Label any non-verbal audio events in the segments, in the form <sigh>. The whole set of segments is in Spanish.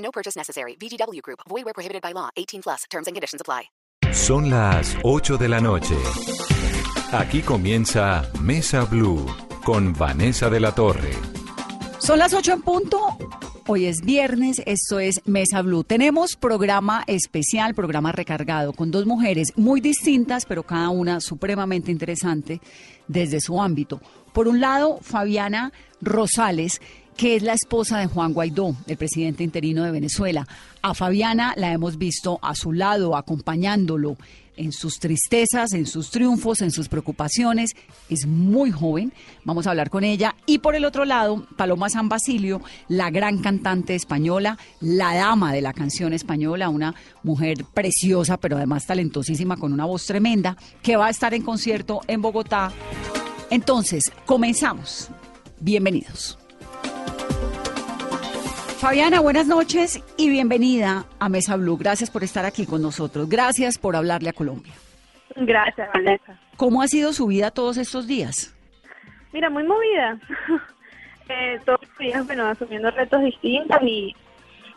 No purchase necessary. VGW Group. Void where prohibited by law. 18 plus. Terms and conditions apply. Son las 8 de la noche. Aquí comienza Mesa Blue con Vanessa de la Torre. Son las 8 en punto. Hoy es viernes, esto es Mesa Blue. Tenemos programa especial, programa recargado, con dos mujeres muy distintas, pero cada una supremamente interesante desde su ámbito. Por un lado, Fabiana Rosales, que es la esposa de Juan Guaidó, el presidente interino de Venezuela. A Fabiana la hemos visto a su lado, acompañándolo en sus tristezas, en sus triunfos, en sus preocupaciones. Es muy joven, vamos a hablar con ella. Y por el otro lado, Paloma San Basilio, la gran cantante española, la dama de la canción española, una mujer preciosa, pero además talentosísima, con una voz tremenda, que va a estar en concierto en Bogotá. Entonces, comenzamos. Bienvenidos. Fabiana, buenas noches y bienvenida a Mesa Blue. Gracias por estar aquí con nosotros. Gracias por hablarle a Colombia. Gracias, Vanessa. ¿Cómo ha sido su vida todos estos días? Mira, muy movida. <laughs> eh, todos los días, bueno, asumiendo retos distintos y,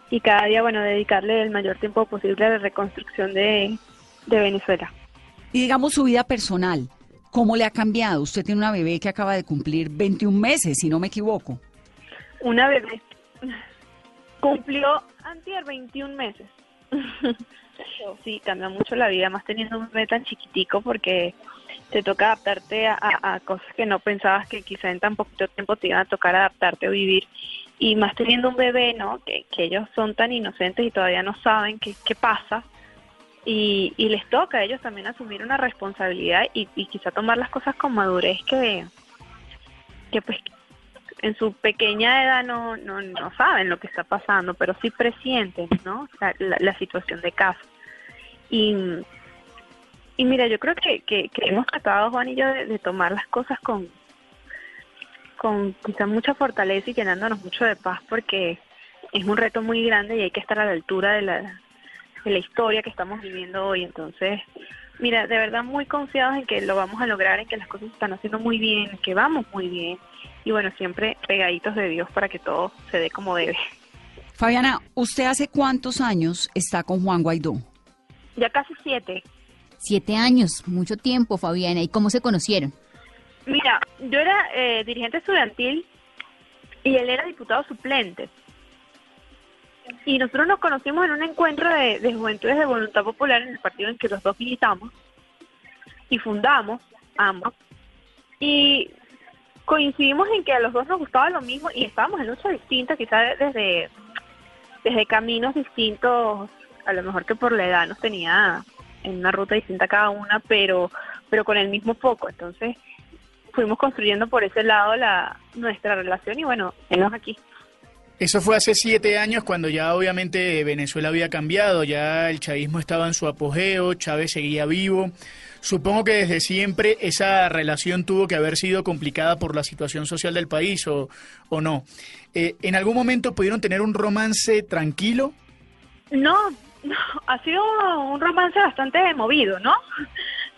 y cada día, bueno, dedicarle el mayor tiempo posible a la reconstrucción de, de Venezuela. Y digamos su vida personal, ¿cómo le ha cambiado? Usted tiene una bebé que acaba de cumplir 21 meses, si no me equivoco. Una bebé. Cumplió antier 21 meses. <laughs> sí, cambia mucho la vida, más teniendo un bebé tan chiquitico porque te toca adaptarte a, cosas que no pensabas que quizá en tan poquito tiempo te iban a tocar adaptarte o vivir. Y más teniendo un bebé, ¿no? Que, ellos son tan inocentes y todavía no saben qué, qué pasa. Y, y les toca a ellos también asumir una responsabilidad y, y quizá tomar las cosas con madurez que, que pues en su pequeña edad no, no, no saben lo que está pasando, pero sí presienten, ¿no? La, la, la situación de casa. Y, y mira, yo creo que, que, hemos tratado, Juan y yo, de, tomar las cosas con, con quizá mucha fortaleza y llenándonos mucho de paz, porque es un reto muy grande y hay que estar a la altura de la, de la historia que estamos viviendo hoy. Entonces, mira, de verdad muy confiados en que lo vamos a lograr, en que las cosas están haciendo muy bien, en que vamos muy bien y bueno, siempre pegaditos de Dios para que todo se dé como debe. Fabiana, ¿usted hace cuántos años está con Juan Guaidó? Ya casi siete. Siete años, mucho tiempo, Fabiana. ¿Y cómo se conocieron? Mira, yo era eh, dirigente estudiantil y él era diputado suplente. Y nosotros nos conocimos en un encuentro de, de juventudes de voluntad popular en el partido en que los dos militamos y fundamos ambos. Y coincidimos en que a los dos nos gustaba lo mismo y estábamos en lucha distinta, quizás desde, desde caminos distintos, a lo mejor que por la edad nos tenía en una ruta distinta cada una, pero, pero con el mismo foco. Entonces fuimos construyendo por ese lado la nuestra relación y bueno, tenemos aquí. Eso fue hace siete años cuando ya obviamente Venezuela había cambiado, ya el chavismo estaba en su apogeo, Chávez seguía vivo. Supongo que desde siempre esa relación tuvo que haber sido complicada por la situación social del país o, o no. Eh, ¿En algún momento pudieron tener un romance tranquilo? No, no, ha sido un romance bastante movido, ¿no?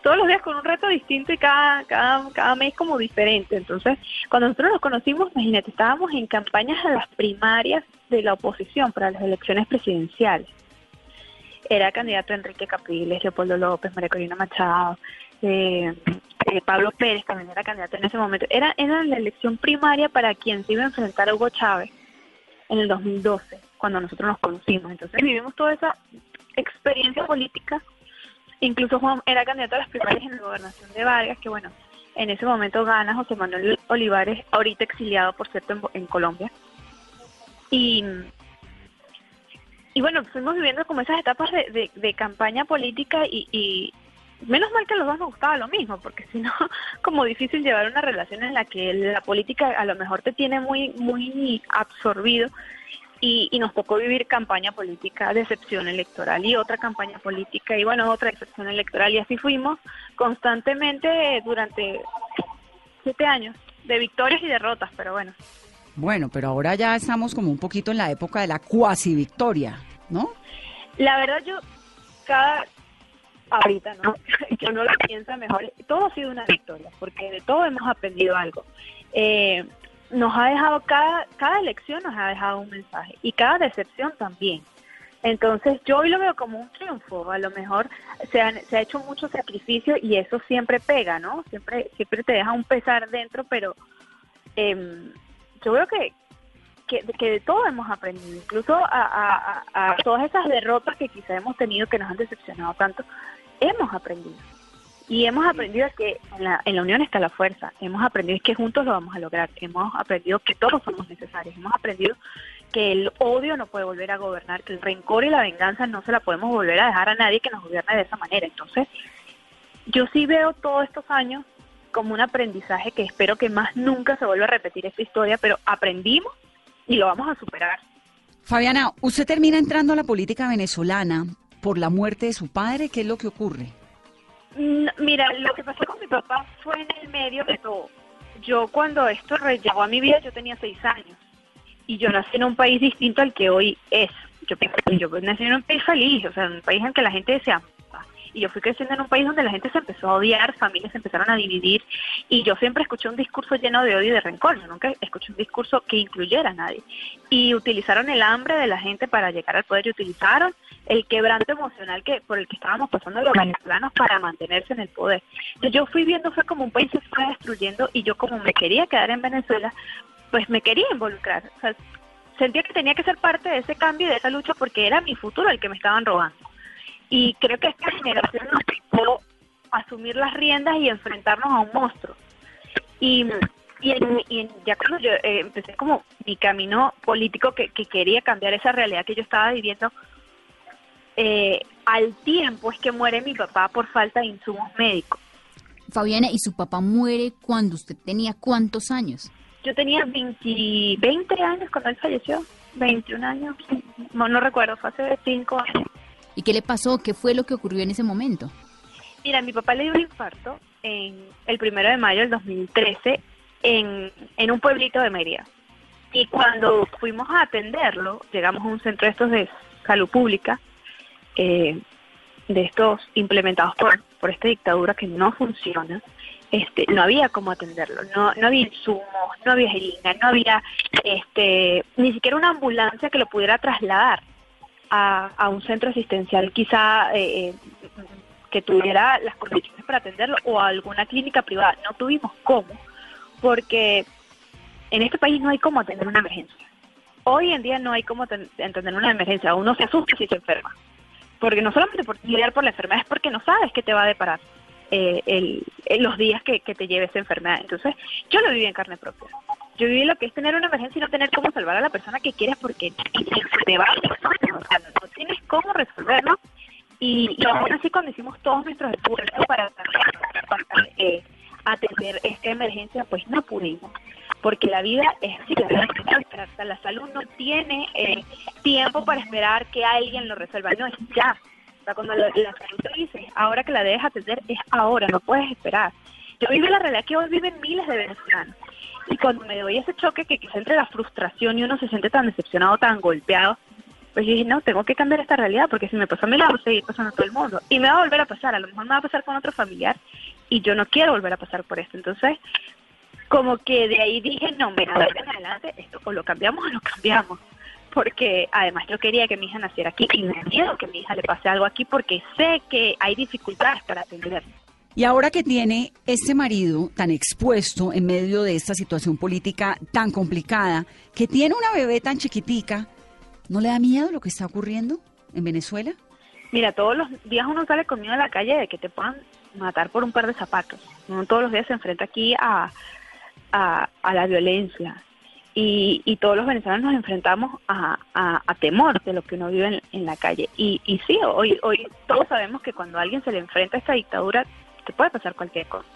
Todos los días con un reto distinto y cada, cada, cada mes como diferente. Entonces, cuando nosotros nos conocimos, imagínate, estábamos en campañas de las primarias de la oposición para las elecciones presidenciales era candidato Enrique Capriles, Leopoldo López, María Corina Machado, eh, eh, Pablo Pérez también era candidato en ese momento. Era, era la elección primaria para quien se iba a enfrentar a Hugo Chávez en el 2012, cuando nosotros nos conocimos. Entonces vivimos toda esa experiencia política. Incluso Juan era candidato a las primarias en la gobernación de Vargas, que bueno, en ese momento gana José Manuel Olivares, ahorita exiliado, por cierto, en, en Colombia. Y y bueno, fuimos viviendo como esas etapas de, de, de campaña política y, y, menos mal que a los dos nos gustaba lo mismo, porque si no, <laughs> como difícil llevar una relación en la que la política a lo mejor te tiene muy, muy absorbido y, y nos tocó vivir campaña política, decepción electoral y otra campaña política y bueno, otra decepción electoral y así fuimos constantemente durante siete años, de victorias y derrotas, pero bueno. Bueno, pero ahora ya estamos como un poquito en la época de la cuasi victoria, ¿no? La verdad yo cada ahorita no, <laughs> yo no lo pienso mejor, todo ha sido una victoria, porque de todo hemos aprendido algo. Eh, nos ha dejado cada cada elección nos ha dejado un mensaje y cada decepción también. Entonces yo hoy lo veo como un triunfo, a lo mejor se, han- se ha hecho mucho sacrificio y eso siempre pega, ¿no? Siempre siempre te deja un pesar dentro, pero em, yo veo que, que, que de todo hemos aprendido, incluso a- a todas esas derrotas que quizá hemos tenido que nos han decepcionado tanto, hemos aprendido. Y hemos aprendido que en la, en la unión está la fuerza, hemos aprendido que juntos lo vamos a lograr, hemos aprendido que todos somos necesarios, hemos aprendido que el odio no puede volver a gobernar, que el rencor y la venganza no se la podemos volver a dejar a nadie que nos gobierne de esa manera. Entonces, yo sí veo todos estos años como un aprendizaje que espero que más nunca se vuelva a repetir esta historia, pero aprendimos y lo vamos a superar. Fabiana, usted termina entrando a la política venezolana por la muerte de su padre, ¿qué es lo que ocurre? Mm, Mira, lo que pasó con mi papá fue en el medio de todo. Yo cuando esto re- llegó a mi vida, yo tenía seis años y yo nací en un país distinto al que hoy es. Yo, yo nací en un país feliz, o sea, en un país en que la gente se. Y yo fui creciendo en un país donde la gente se empezó a odiar, familias se empezaron a dividir y yo siempre escuché un discurso lleno de odio y de rencor. Yo nunca escuché un discurso que incluyera a nadie. Y utilizaron el hambre de la gente para llegar al poder y utilizaron el quebranto emocional que por el que estábamos pasando los venezolanos para mantenerse en el poder. Entonces, yo fui viendo fue como un país se fue destruyendo y yo como me quería quedar en Venezuela, pues me quería involucrar. O sea, sentía que tenía que ser parte de ese cambio y de esa lucha porque era mi futuro el que me estaban robando. Y creo que esta generación nos tocó asumir las riendas y enfrentarnos a un monstruo. Y, y, en- y en- ya cuando yo eh, empecé como mi camino político que, que quería cambiar esa realidad que yo estaba viviendo, eh, al tiempo es que muere mi papá por falta de insumos médicos. Fabiana, ¿y su papá muere cuando usted tenía cuántos años? Yo tenía 20, 20 años cuando él falleció, 21 años, no, no recuerdo, fue hace 5 años. ¿Y qué le pasó? ¿Qué fue lo que ocurrió en ese momento? Mira, mi papá le dio un infarto en el primero de mayo del 2013 en, en un pueblito de Mérida. Y cuando fuimos a atenderlo, llegamos a un centro de estos de salud pública, eh, de estos implementados por, por esta dictadura que no funciona, este, no había cómo atenderlo, no, no había insumos, no había jeringa, no había este, ni siquiera una ambulancia que lo pudiera trasladar a, un centro asistencial quizá eh, eh, que tuviera las condiciones para atenderlo o a alguna clínica privada. No tuvimos cómo, porque en este país no hay cómo atender una emergencia. Hoy en día no hay cómo aten- atender una emergencia. Uno se asusta si se enferma. Porque no solamente por lidiar por la enfermedad, es porque no sabes qué te va a deparar eh, el, en los días que, que te lleve esa enfermedad. Entonces, yo lo viví en carne propia. Yo viví lo que es tener una emergencia y no tener cómo salvar a la persona que quieres porque te va a o sea, no, tienes cómo resolverlo. Y, aún así, cuando hicimos todos nuestros esfuerzos para, eh, atender esta emergencia, pues no pudimos. Porque la vida es así, la, sea, la salud no tiene eh, tiempo para esperar que alguien lo resuelva, no es ya. O sea, cuando la, la salud te dice, ahora que la debes atender, es ahora, no puedes esperar. Yo vivo la realidad que hoy viven miles de venezolanos. Y cuando me doy ese choque que quizá entre la frustración y uno se siente tan decepcionado, tan golpeado, pues dije, no, tengo que cambiar esta realidad porque si me pasó a mí, la va a seguir pasando a todo el mundo. Y me va a volver a pasar, a lo mejor me va a pasar con otro familiar y yo no quiero volver a pasar por esto. Entonces, como que de ahí dije, no, mira, de en adelante esto o lo cambiamos o lo cambiamos. Porque además yo quería que mi hija naciera aquí y me miedo que mi hija le pase algo aquí porque sé que hay dificultades para atenderlo. Y ahora que tiene este marido tan expuesto en medio de esta situación política tan complicada, que tiene una bebé tan chiquitica, ¿no le da miedo lo que está ocurriendo en Venezuela? Mira, todos los días uno sale conmigo a la calle de que te puedan matar por un par de zapatos. Uno todos los días se enfrenta aquí a, a, la violencia. Y, y todos los venezolanos nos enfrentamos a, a, temor de lo que uno vive en, en la calle. Y, y sí, hoy, hoy todos sabemos que cuando alguien se le enfrenta a esta dictadura, te puede pasar cualquier cosa.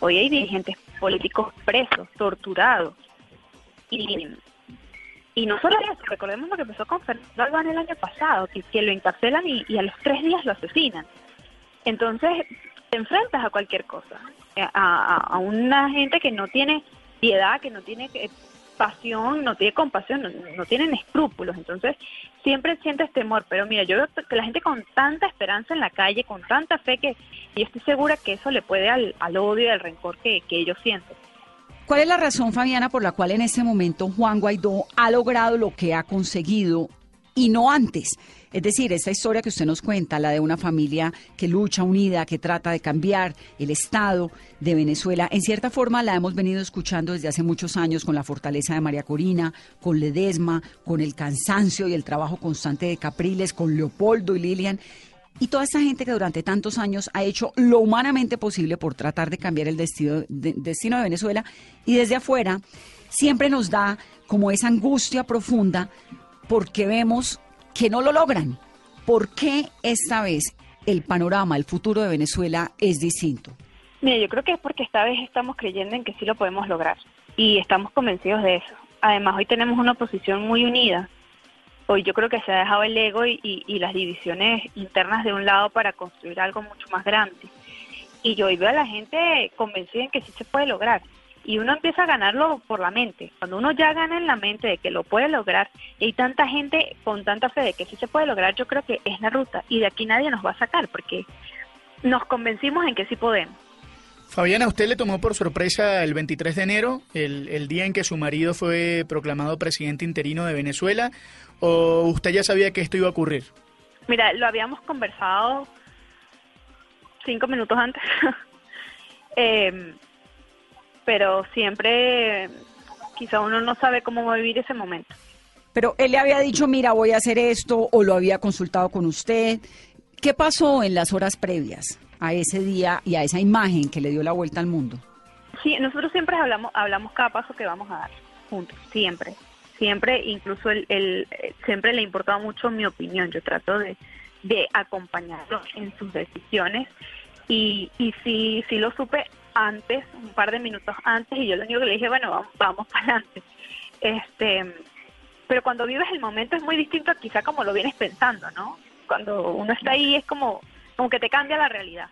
Hoy hay dirigentes políticos presos, torturados. Y, Y no solo eso, recordemos lo que empezó con Fernando Albán el año pasado, que, lo encarcelan y, a los tres días lo asesinan. Entonces, te enfrentas a cualquier cosa, a, a- una gente que no tiene piedad, que no tiene pasión, no tiene compasión, no, tienen escrúpulos. Entonces, siempre sientes temor. Pero mira, yo veo que la gente con tanta esperanza en la calle, con tanta fe, que y yo estoy segura que eso le puede al, al odio y al rencor que, que ellos sienten. ¿Cuál es la razón, Fabiana, por la cual en este momento Juan Guaidó ha logrado lo que ha conseguido y no antes? Es decir, esta historia que usted nos cuenta, la de una familia que lucha unida, que trata de cambiar el Estado de Venezuela, en cierta forma la hemos venido escuchando desde hace muchos años con la fortaleza de María Corina, con Ledesma, con el cansancio y el trabajo constante de Capriles, con Leopoldo y Lilian. Y toda esta gente que durante tantos años ha hecho lo humanamente posible por tratar de cambiar el destino de, destino de Venezuela y desde afuera siempre nos da como esa angustia profunda porque vemos que no lo logran. ¿Por qué esta vez el panorama, el futuro de Venezuela es distinto? Mira, yo creo que es porque esta vez estamos creyendo en que sí lo podemos lograr y estamos convencidos de eso. Además, hoy tenemos una oposición muy unida. Hoy yo creo que se ha dejado el ego y, y- las divisiones internas de un lado para construir algo mucho más grande. Y yo hoy veo a la gente convencida en que sí se puede lograr. Y uno empieza a ganarlo por la mente. Cuando uno ya gana en la mente de que lo puede lograr, y hay tanta gente con tanta fe de que sí se puede lograr, yo creo que es la ruta. Y de aquí nadie nos va a sacar porque nos convencimos en que sí podemos. Fabiana, ¿a usted le tomó por sorpresa el 23 de enero, el, el día en que su marido fue proclamado presidente interino de Venezuela, o usted ya sabía que esto iba a ocurrir? Mira, lo habíamos conversado cinco minutos antes, <laughs> Em, pero siempre quizá uno no sabe cómo va a vivir ese momento. Pero él le había dicho, mira, voy a hacer esto, o lo había consultado con usted. ¿Qué pasó en las horas previas a ese día y a esa imagen que le dio la vuelta al mundo? Sí, nosotros siempre hablamos, hablamos cada paso que vamos a dar juntos, siempre, siempre, incluso el, el- eh, siempre le importaba mucho mi opinión. Yo trato de, de acompañarlo en sus decisiones y, y sí, sí lo supe antes, un par de minutos antes, y yo lo único que le dije, bueno, vamos, vamos <laughs> para adelante. Este, pero cuando vives el momento es muy distinto a quizá como lo vienes pensando, ¿no? Cuando uno está ahí es como, como que te cambia la realidad.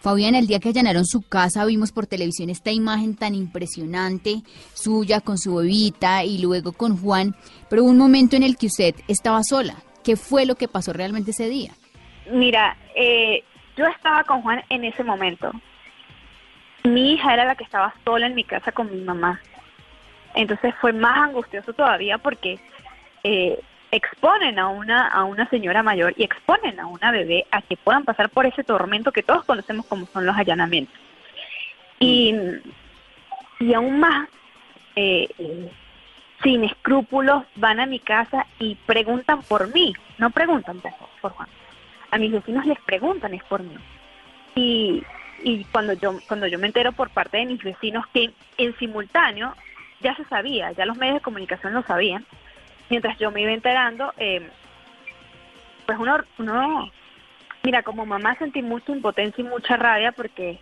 Fabián, el día que allanaron su casa vimos por televisión esta imagen tan impresionante suya con su bebita y luego con Juan, pero hubo un momento en el que usted estaba sola. ¿Qué fue lo que pasó realmente ese día? Mira, eh, yo estaba con Juan en ese momento. Mi hija era la que estaba sola en mi casa con mi mamá. Entonces fue más angustioso todavía porque eh, exponen a una, a una señora mayor y exponen a una bebé a que puedan pasar por ese tormento que todos conocemos como son los allanamientos. Y, y aún más, eh, sin escrúpulos, van a mi casa y preguntan por mí, no preguntan por, por Juan. A mis vecinos les preguntan es por mí. Y, y cuando yo cuando yo me entero por parte de mis vecinos que en simultáneo ya se sabía, ya los medios de comunicación lo sabían, mientras yo me iba enterando, eh, pues uno, uno, mira, como mamá sentí mucha impotencia y mucha rabia porque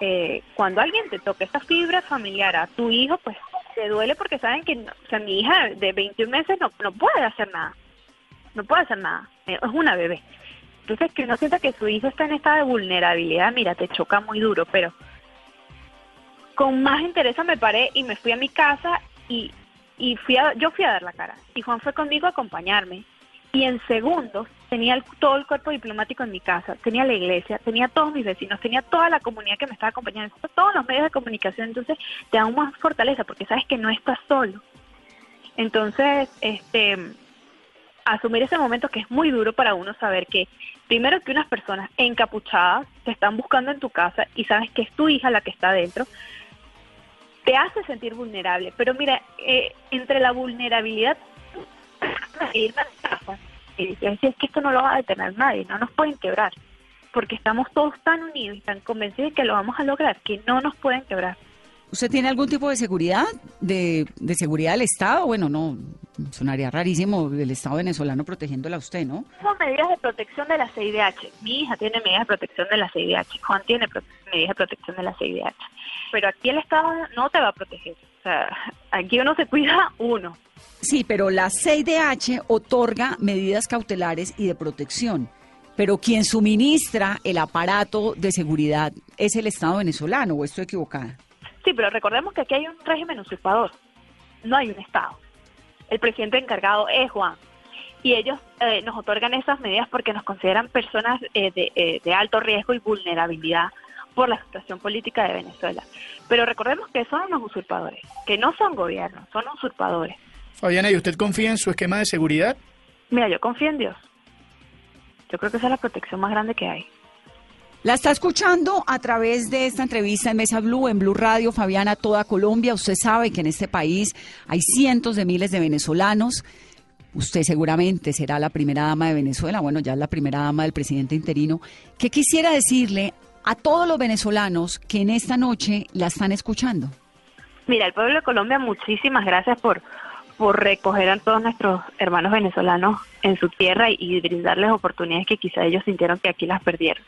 eh, cuando alguien te toca esta fibra familiar a tu hijo, pues te duele porque saben que, o sea, mi hija de 21 meses no, no puede hacer nada, no puede hacer nada, es una bebé. Entonces, que uno sienta que su hijo está en estado de vulnerabilidad, mira, te choca muy duro, pero con más interés me paré y me fui a mi casa y, y fui a, yo fui a dar la cara. Y Juan fue conmigo a acompañarme. Y en segundos tenía todo el cuerpo diplomático en mi casa, tenía la iglesia, tenía todos mis vecinos, tenía toda la comunidad que me estaba acompañando, todos los medios de comunicación. Entonces te da más fortaleza porque sabes que no estás solo. Entonces, este, asumir ese momento que es muy duro para uno saber que primero que unas personas encapuchadas te están buscando en tu casa y sabes que es tu hija la que está adentro, te hace sentir vulnerable. Pero mira, eh, entre la vulnerabilidad <clears throat> y es que esto no lo va a detener nadie, no nos pueden quebrar, porque estamos todos tan unidos y tan convencidos de que lo vamos a lograr, que no nos pueden quebrar. ¿Usted tiene algún tipo de seguridad? ¿De, de seguridad del Estado? Bueno, no, sonaría rarísimo el Estado venezolano protegiéndola a usted, ¿no? Tenemos medidas de protección de la CIDH. Mi hija tiene medidas de protección de la CIDH. Juan tiene medidas de protección de la CIDH. Pero aquí el Estado no te va a proteger. O sea, aquí uno se cuida uno. Sí, pero la CIDH otorga medidas cautelares y de protección, pero quien suministra el aparato de seguridad es el Estado venezolano, ¿o estoy equivocada? Sí, pero recordemos que aquí hay un régimen usurpador, no hay un Estado. El presidente encargado es Juan. Y ellos eh, nos otorgan esas medidas porque nos consideran personas eh, de, eh, de alto riesgo y vulnerabilidad por la situación política de Venezuela. Pero recordemos que son unos usurpadores, que no son gobiernos, son usurpadores. Fabiana, ¿y usted confía en su esquema de seguridad? Mira, yo confío en Dios. Yo creo que esa es la protección más grande que hay. La está escuchando a través de esta entrevista en Mesa Blue, en Blue Radio, Fabiana, toda Colombia. Usted sabe que en este país hay cientos de miles de venezolanos. Usted seguramente será la primera dama de Venezuela, bueno, ya es la primera dama del presidente interino. ¿Qué quisiera decirle a todos los venezolanos que en esta noche la están escuchando? Mira, el pueblo de Colombia, muchísimas gracias por, por recoger a todos nuestros hermanos venezolanos en su tierra y, y brindarles oportunidades que quizá ellos sintieron que aquí las perdieron.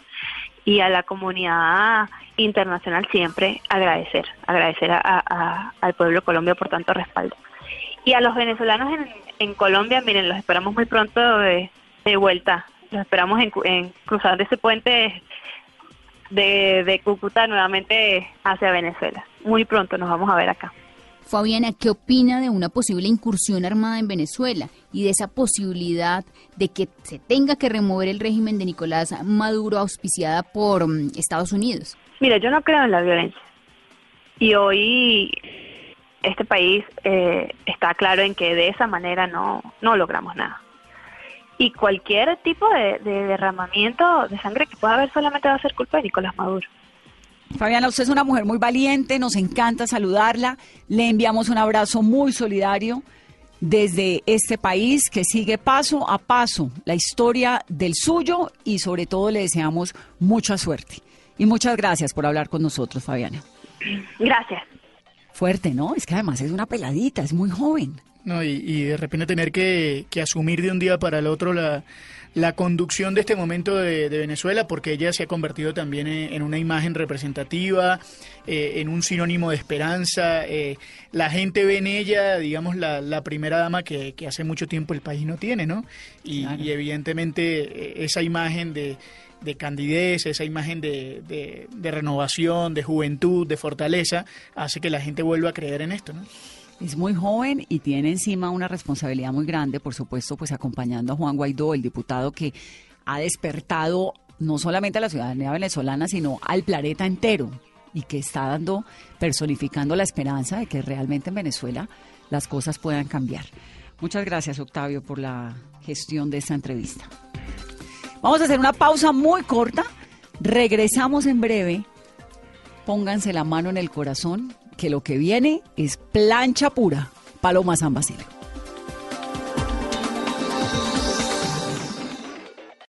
Y a la comunidad internacional siempre agradecer, agradecer a- al pueblo Colombia por tanto respaldo. Y a los venezolanos en, Colombia, miren, los esperamos muy pronto de, vuelta. Los esperamos en, en cruzar ese puente de, de Cúcuta nuevamente hacia Venezuela. Muy pronto nos vamos a ver acá. Fabiana, ¿qué opina de una posible incursión armada en Venezuela y de esa posibilidad de que se tenga que remover el régimen de Nicolás Maduro auspiciada por mm, Estados Unidos? Mira, yo no creo en la violencia. Y hoy este país eh, está claro en que de esa manera no, no logramos nada. Y cualquier tipo de, de derramamiento de sangre que pueda haber solamente va a ser culpa de Nicolás Maduro. Fabiana, usted es una mujer muy valiente, nos encanta saludarla. Le enviamos un abrazo muy solidario desde este país que sigue paso a paso la historia del suyo y sobre todo le deseamos mucha suerte. Y muchas gracias por hablar con nosotros, Fabiana. Gracias. Fuerte, ¿no? Es que además es una peladita, es muy joven. No, y, y de repente tener que, que asumir de un día para el otro la, la conducción de este momento de, de Venezuela, porque ella se ha convertido también en, en una imagen representativa, eh, en un sinónimo de esperanza. eh, la gente ve en ella, digamos, la, la primera dama que, que hace mucho tiempo el país no tiene, ¿no? Y, Claro. y evidentemente eh, esa imagen de, de candidez, esa imagen de, de- de renovación, de juventud, de fortaleza, hace que la gente vuelva a creer en esto, ¿no? Es muy joven y tiene encima una responsabilidad muy grande, por supuesto, pues acompañando a Juan Guaidó, el diputado que ha despertado no solamente a la ciudadanía venezolana, sino al planeta entero y que está dando, personificando la esperanza de que realmente en Venezuela las cosas puedan cambiar. Muchas gracias, Octavio, por la gestión de esta entrevista. Vamos a hacer una pausa muy corta. Regresamos en breve. Pónganse la mano en el corazón, que lo que viene es plancha pura. Paloma San Basilio.